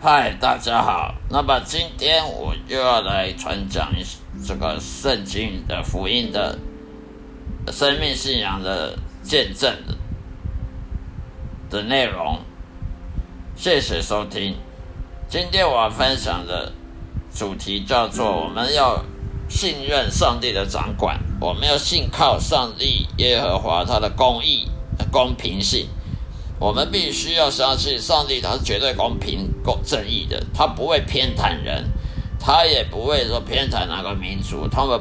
嗨，大家好。那么今天我又要来传讲一这个圣经的福音的生命信仰的见证的的内容。谢谢收听。今天我要分享的主题叫做：我们要信任上帝的掌管，我们要信靠上帝耶和华他的公义、公平性。我们必须要相信上帝，他是绝对公平、够正义的，他不会偏袒人，他也不会说偏袒哪个民族，他们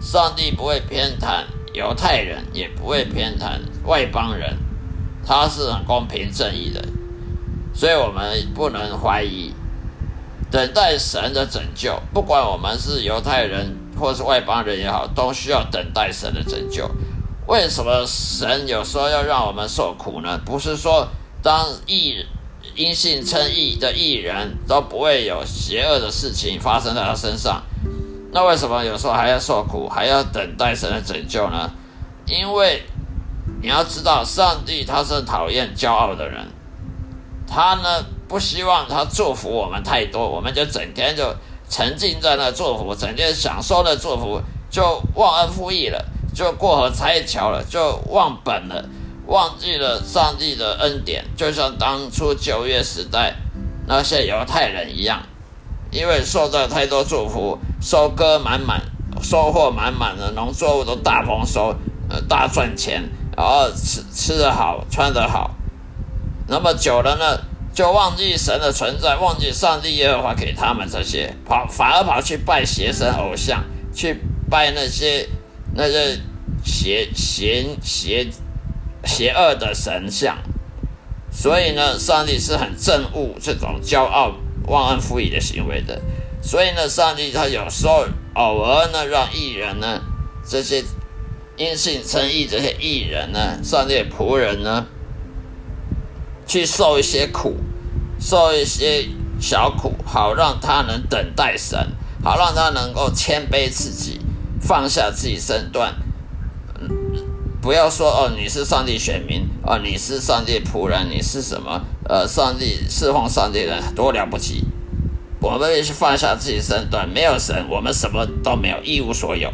上帝不会偏袒犹太人，也不会偏袒外邦人，他是很公平正义的，所以我们不能怀疑，等待神的拯救，不管我们是犹太人或是外邦人也好，都需要等待神的拯救。为什么神有时候要让我们受苦呢？不是说当义因信称义的义人都不会有邪恶的事情发生在他身上，那为什么有时候还要受苦，还要等待神的拯救呢？因为你要知道，上帝他是讨厌骄傲的人，他呢不希望他祝福我们太多，我们就整天就沉浸在那祝福，整天享受那祝福，就忘恩负义了。就过河拆桥了，就忘本了，忘记了上帝的恩典，就像当初旧约时代那些犹太人一样，因为受到太多祝福，收割满满，收获满满的农作物都大丰收，呃，大赚钱，然后吃吃得好，穿得好，那么久了呢，就忘记神的存在，忘记上帝耶和华给他们这些，跑反而跑去拜邪神偶像，去拜那些。那些邪邪邪邪恶的神像，所以呢，上帝是很憎恶这种骄傲、忘恩负义的行为的。所以呢，上帝他有时候偶尔呢，让艺人呢，这些因信称义这些艺人呢，上帝仆人呢，去受一些苦，受一些小苦，好让他能等待神，好让他能够谦卑自己。放下自己身段，不要说哦，你是上帝选民哦，你是上帝仆人，你是什么？呃，上帝侍奉上帝的人多了不起。我们也是放下自己身段，没有神，我们什么都没有，一无所有。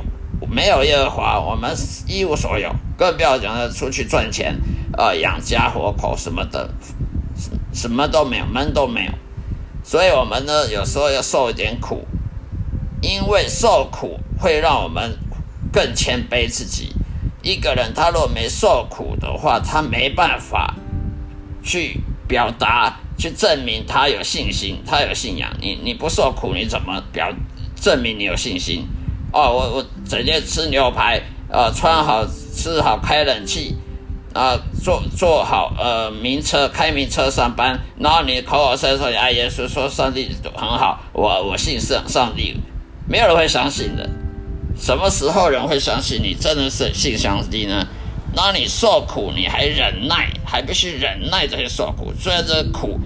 没有耶和华，我们一无所有，更不要讲出去赚钱，呃，养家活口什么的，什么都没有，门都没有。所以，我们呢，有时候要受一点苦，因为受苦。会让我们更谦卑自己。一个人他若没受苦的话，他没办法去表达去证明他有信心，他有信仰。你你不受苦，你怎么表证明你有信心？哦，我我整天吃牛排，呃，穿好吃好，开冷气，啊，坐坐好呃名车，开名车上班，然后你口口声声说你爱耶稣，说上帝很好，我我信上上帝，没有人会相信的。什么时候人会相信你真的是性相低呢？那你受苦，你还忍耐，还必须忍耐这些受苦。虽然这苦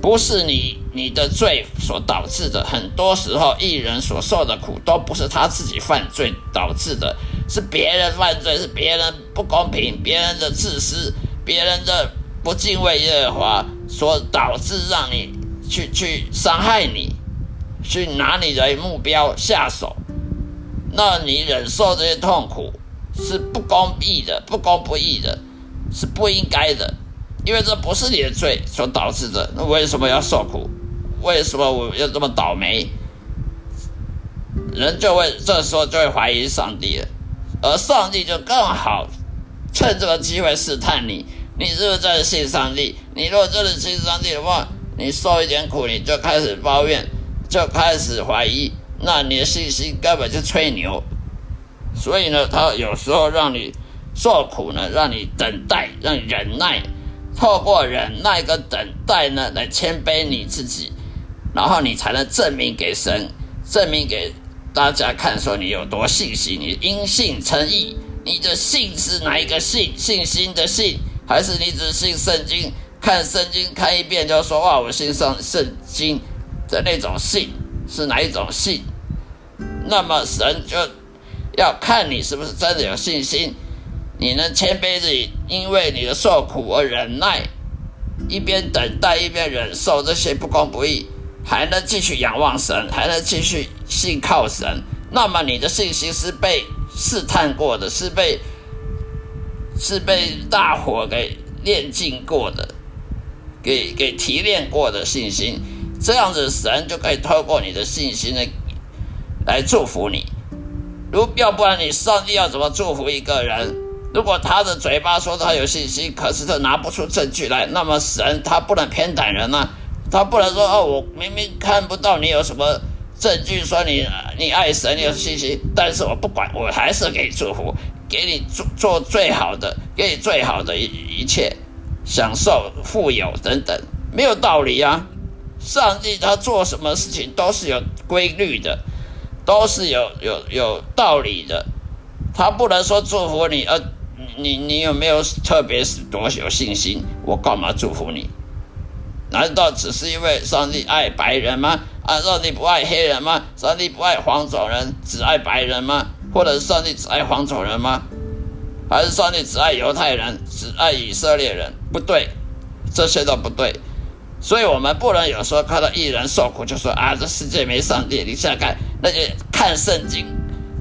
不是你你的罪所导致的，很多时候艺人所受的苦都不是他自己犯罪导致的，是别人犯罪，是别人不公平，别人的自私，别人的不敬畏耶和华所导致，让你去去伤害你，去拿你的目标下手。那你忍受这些痛苦是不公义的，不公不义的，是不应该的，因为这不是你的罪所导致的。那为什么要受苦？为什么我要这么倒霉？人就会这时候就会怀疑上帝了，而上帝就更好趁这个机会试探你：你是不是真的信上帝？你如果真的信上帝的话，你受一点苦你就开始抱怨，就开始怀疑。那你的信心根本就吹牛，所以呢，他有时候让你受苦呢，让你等待，让你忍耐，透过忍耐跟等待呢，来谦卑你自己，然后你才能证明给神，证明给大家看，说你有多信心，你因信称义，你的信是哪一个信？信心的信，还是你只信圣经？看圣经看一遍就说哇，我信上圣经的那种信是哪一种信？那么神就要看你是不是真的有信心，你能谦卑自己，因为你的受苦而忍耐，一边等待一边忍受这些不公不义，还能继续仰望神，还能继续信靠神。那么你的信心是被试探过的，是被是被大火给炼尽过的，给给提炼过的信心。这样子神就可以透过你的信心呢。来祝福你，如要不然你上帝要怎么祝福一个人？如果他的嘴巴说他有信心，可是他拿不出证据来，那么神他不能偏袒人呐，他不能说哦，我明明看不到你有什么证据说你你爱神你有信心，但是我不管，我还是给你祝福，给你做做最好的，给你最好的一一切，享受富有等等，没有道理啊！上帝他做什么事情都是有规律的。都是有有有道理的，他不能说祝福你，呃，你你有没有特别是多有信心？我干嘛祝福你？难道只是因为上帝爱白人吗？啊，上帝不爱黑人吗？上帝不爱黄种人，只爱白人吗？或者是上帝只爱黄种人吗？还是上帝只爱犹太人，只爱以色列人？不对，这些都不对。所以我们不能有时候看到一人受苦就说啊，这世界没上帝。你想看那些看圣经，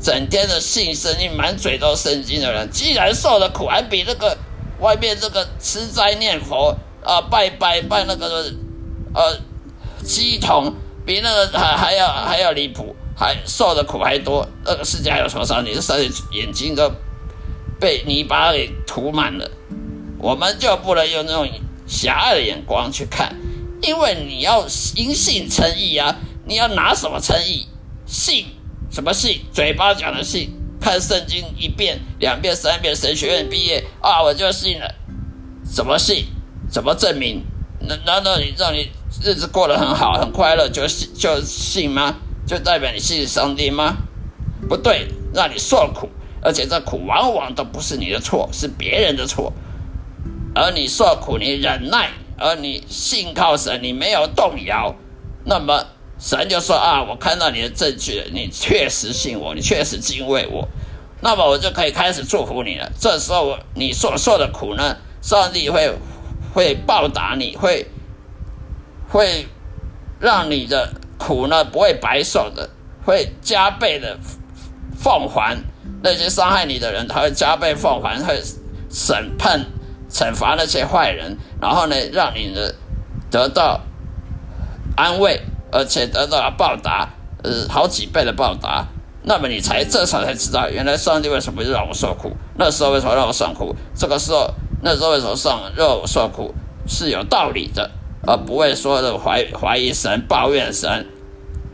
整天的信圣经，满嘴都圣经的人，既然受的苦还比那个外面这个吃斋念佛啊，拜拜拜那个呃鸡童，比那个还还要还要离谱，还受的苦还多。那个世界还有什么上帝？这上帝眼睛都被泥巴给涂满了，我们就不能用那种狭隘的眼光去看。因为你要因信称义啊！你要拿什么称义？信什么信？嘴巴讲的信，看圣经一遍、两遍、三遍，神学院毕业啊，我就信了。怎么信？怎么证明？难难道你让你日子过得很好、很快乐就信就信吗？就代表你信上帝吗？不对，让你受苦，而且这苦往往都不是你的错，是别人的错。而你受苦，你忍耐。而你信靠神，你没有动摇，那么神就说啊，我看到你的证据了，你确实信我，你确实敬畏我，那么我就可以开始祝福你了。这时候你所受的苦呢，上帝会会报答你，会会让你的苦呢不会白受的，会加倍的奉还那些伤害你的人，他会加倍奉还，会审判。惩罚那些坏人，然后呢，让你的得到安慰，而且得到了报答，呃，好几倍的报答。那么你才这时候才知道，原来上帝为什么让我受苦？那时候为什么让我受苦？这个时候，那时候为什么上让我受苦？是有道理的，而不会说的怀怀疑神、抱怨神，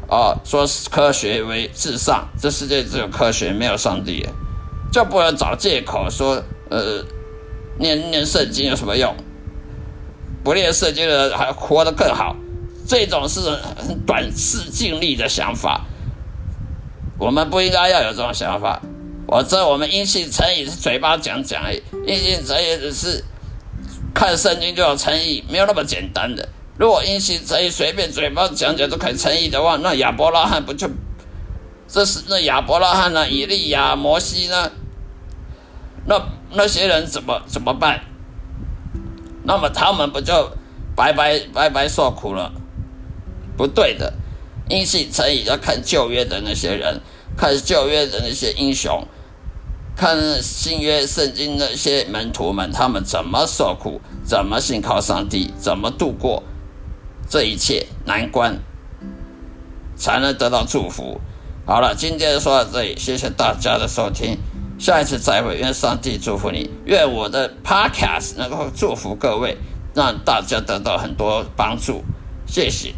哦，说科学为至上，这世界只有科学没有上帝，就不能找借口说，呃，念念圣经有什么用？不念圣经的人还活得更好，这种是很短视尽力的想法，我们不应该要有这种想法。我这我们因信诚意是嘴巴讲讲而已，因信诚意只是看圣经就有诚意，没有那么简单的。如果因信诚意随便嘴巴讲讲都可以诚意的话，那亚伯拉罕不就这是那亚伯拉罕呢？以利亚、摩西呢？那那些人怎么怎么办？那么他们不就白白白白受苦了？不对的，因信诚意要看旧约的那些人，看旧约的那些英雄。看新约圣经那些门徒们，他们怎么受苦，怎么信靠上帝，怎么度过这一切难关，才能得到祝福。好了，今天说到这里，谢谢大家的收听，下一次再会。愿上帝祝福你，愿我的 Podcast 能够祝福各位，让大家得到很多帮助。谢谢。